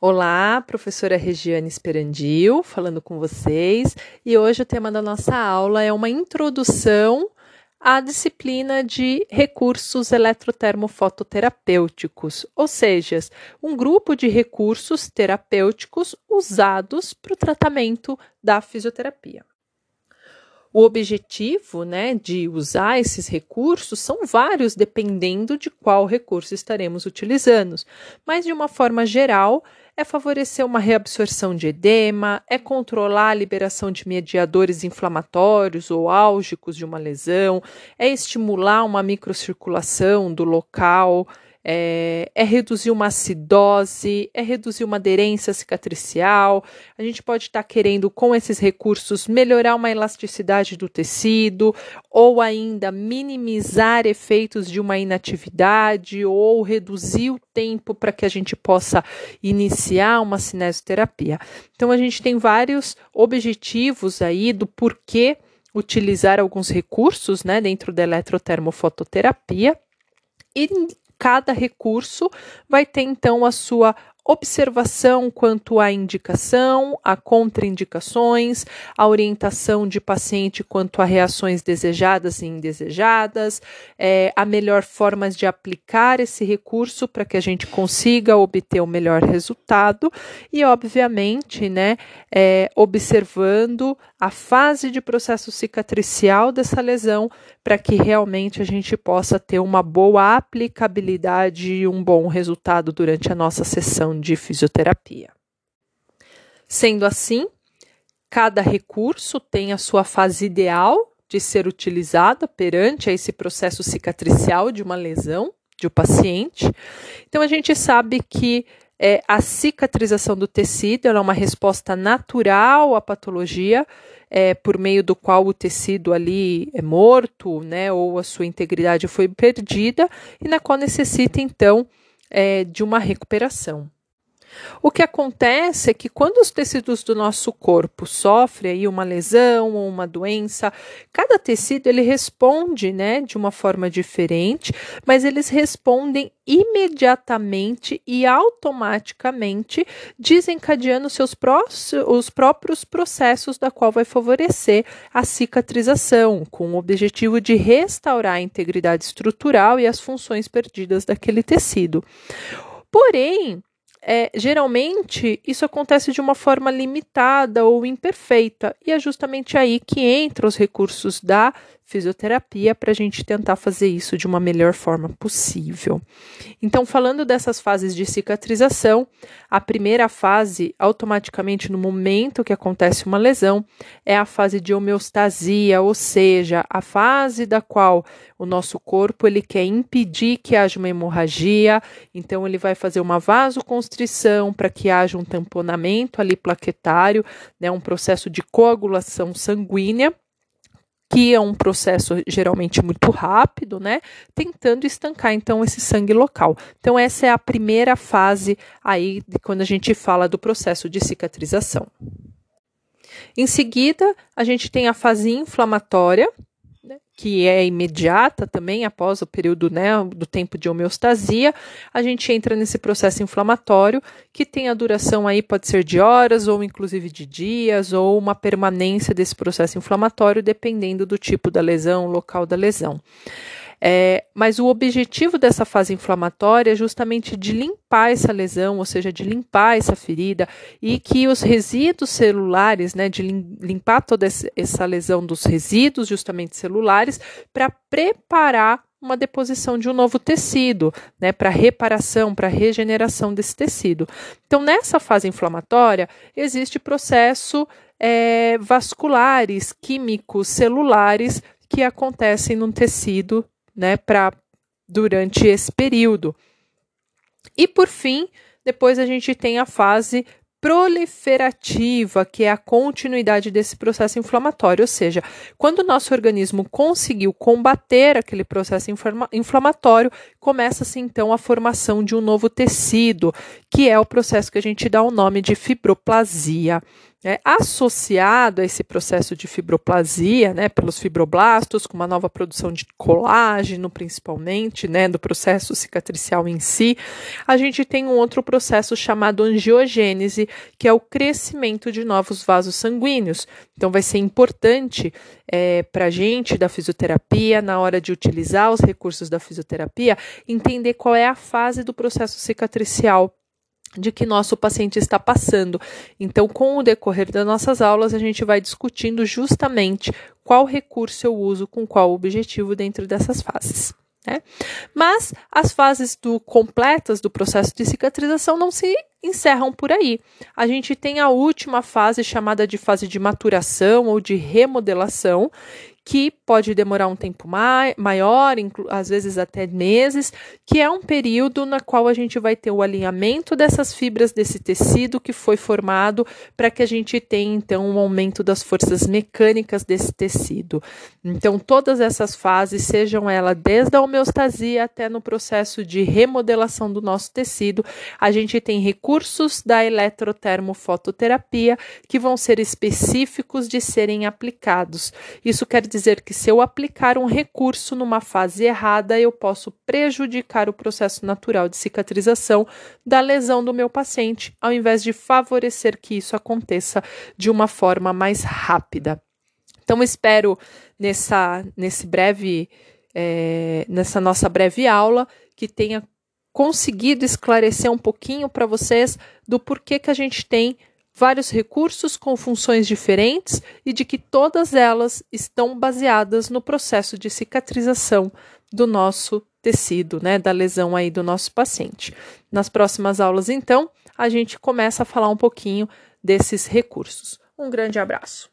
Olá, professora Regiane Esperandil, falando com vocês, e hoje o tema da nossa aula é uma introdução à disciplina de recursos eletrotermofototerapêuticos, ou seja, um grupo de recursos terapêuticos usados para o tratamento da fisioterapia. O objetivo né, de usar esses recursos são vários, dependendo de qual recurso estaremos utilizando, mas de uma forma geral, é favorecer uma reabsorção de edema, é controlar a liberação de mediadores inflamatórios ou álgicos de uma lesão, é estimular uma microcirculação do local é, é, reduzir uma acidose, é reduzir uma aderência cicatricial. A gente pode estar tá querendo, com esses recursos, melhorar uma elasticidade do tecido, ou ainda minimizar efeitos de uma inatividade, ou reduzir o tempo para que a gente possa iniciar uma cinesioterapia. Então, a gente tem vários objetivos aí do porquê utilizar alguns recursos né, dentro da eletrotermofototerapia. E cada recurso vai ter então a sua observação quanto à indicação, a contraindicações, a orientação de paciente quanto a reações desejadas e indesejadas, é, a melhor forma de aplicar esse recurso para que a gente consiga obter o melhor resultado e, obviamente, né, é, observando a fase de processo cicatricial dessa lesão para que realmente a gente possa ter uma boa aplicabilidade e um bom resultado durante a nossa sessão de fisioterapia. Sendo assim, cada recurso tem a sua fase ideal de ser utilizada perante esse processo cicatricial de uma lesão de um paciente. Então, a gente sabe que é, a cicatrização do tecido é uma resposta natural à patologia, é, por meio do qual o tecido ali é morto, né, ou a sua integridade foi perdida, e na qual necessita, então, é, de uma recuperação. O que acontece é que quando os tecidos do nosso corpo sofrem aí uma lesão ou uma doença, cada tecido ele responde, né, de uma forma diferente, mas eles respondem imediatamente e automaticamente, desencadeando seus os próprios processos da qual vai favorecer a cicatrização, com o objetivo de restaurar a integridade estrutural e as funções perdidas daquele tecido. Porém, é, geralmente isso acontece de uma forma limitada ou imperfeita, e é justamente aí que entram os recursos da fisioterapia para a gente tentar fazer isso de uma melhor forma possível. Então, falando dessas fases de cicatrização, a primeira fase, automaticamente no momento que acontece uma lesão, é a fase de homeostasia, ou seja, a fase da qual o nosso corpo ele quer impedir que haja uma hemorragia, então ele vai fazer uma vasoconstrição para que haja um tamponamento ali plaquetário, né, um processo de coagulação sanguínea que é um processo geralmente muito rápido, né? Tentando estancar então esse sangue local. Então essa é a primeira fase aí de quando a gente fala do processo de cicatrização. Em seguida, a gente tem a fase inflamatória, que é imediata também após o período né, do tempo de homeostasia, a gente entra nesse processo inflamatório que tem a duração aí pode ser de horas ou inclusive de dias ou uma permanência desse processo inflamatório dependendo do tipo da lesão, local da lesão. É, mas o objetivo dessa fase inflamatória é justamente de limpar essa lesão, ou seja, de limpar essa ferida e que os resíduos celulares, né, de limpar toda essa lesão dos resíduos justamente celulares para preparar uma deposição de um novo tecido, né, para reparação, para regeneração desse tecido. Então, nessa fase inflamatória, existe processo é, vasculares, químicos, celulares que acontecem no tecido né, para durante esse período. E por fim, depois a gente tem a fase proliferativa, que é a continuidade desse processo inflamatório, ou seja, quando o nosso organismo conseguiu combater aquele processo inflamatório, começa-se então a formação de um novo tecido, que é o processo que a gente dá o nome de fibroplasia. É, associado a esse processo de fibroplasia, né, pelos fibroblastos, com uma nova produção de colágeno, principalmente, né, do processo cicatricial em si, a gente tem um outro processo chamado angiogênese, que é o crescimento de novos vasos sanguíneos. Então, vai ser importante é, para a gente da fisioterapia, na hora de utilizar os recursos da fisioterapia, entender qual é a fase do processo cicatricial de que nosso paciente está passando. Então, com o decorrer das nossas aulas, a gente vai discutindo justamente qual recurso eu uso com qual objetivo dentro dessas fases. Né? Mas as fases do, completas do processo de cicatrização não se encerram por aí. A gente tem a última fase chamada de fase de maturação ou de remodelação, que pode demorar um tempo mai maior, às vezes até meses, que é um período na qual a gente vai ter o alinhamento dessas fibras desse tecido que foi formado para que a gente tenha então um aumento das forças mecânicas desse tecido. Então, todas essas fases, sejam elas desde a homeostasia até no processo de remodelação do nosso tecido, a gente tem recursos da eletrotermofototerapia que vão ser específicos de serem aplicados. Isso quer dizer dizer que se eu aplicar um recurso numa fase errada, eu posso prejudicar o processo natural de cicatrização da lesão do meu paciente, ao invés de favorecer que isso aconteça de uma forma mais rápida. Então, espero nessa, nesse breve, é, nessa nossa breve aula que tenha conseguido esclarecer um pouquinho para vocês do porquê que a gente tem vários recursos com funções diferentes e de que todas elas estão baseadas no processo de cicatrização do nosso tecido, né, da lesão aí do nosso paciente. Nas próximas aulas, então, a gente começa a falar um pouquinho desses recursos. Um grande abraço.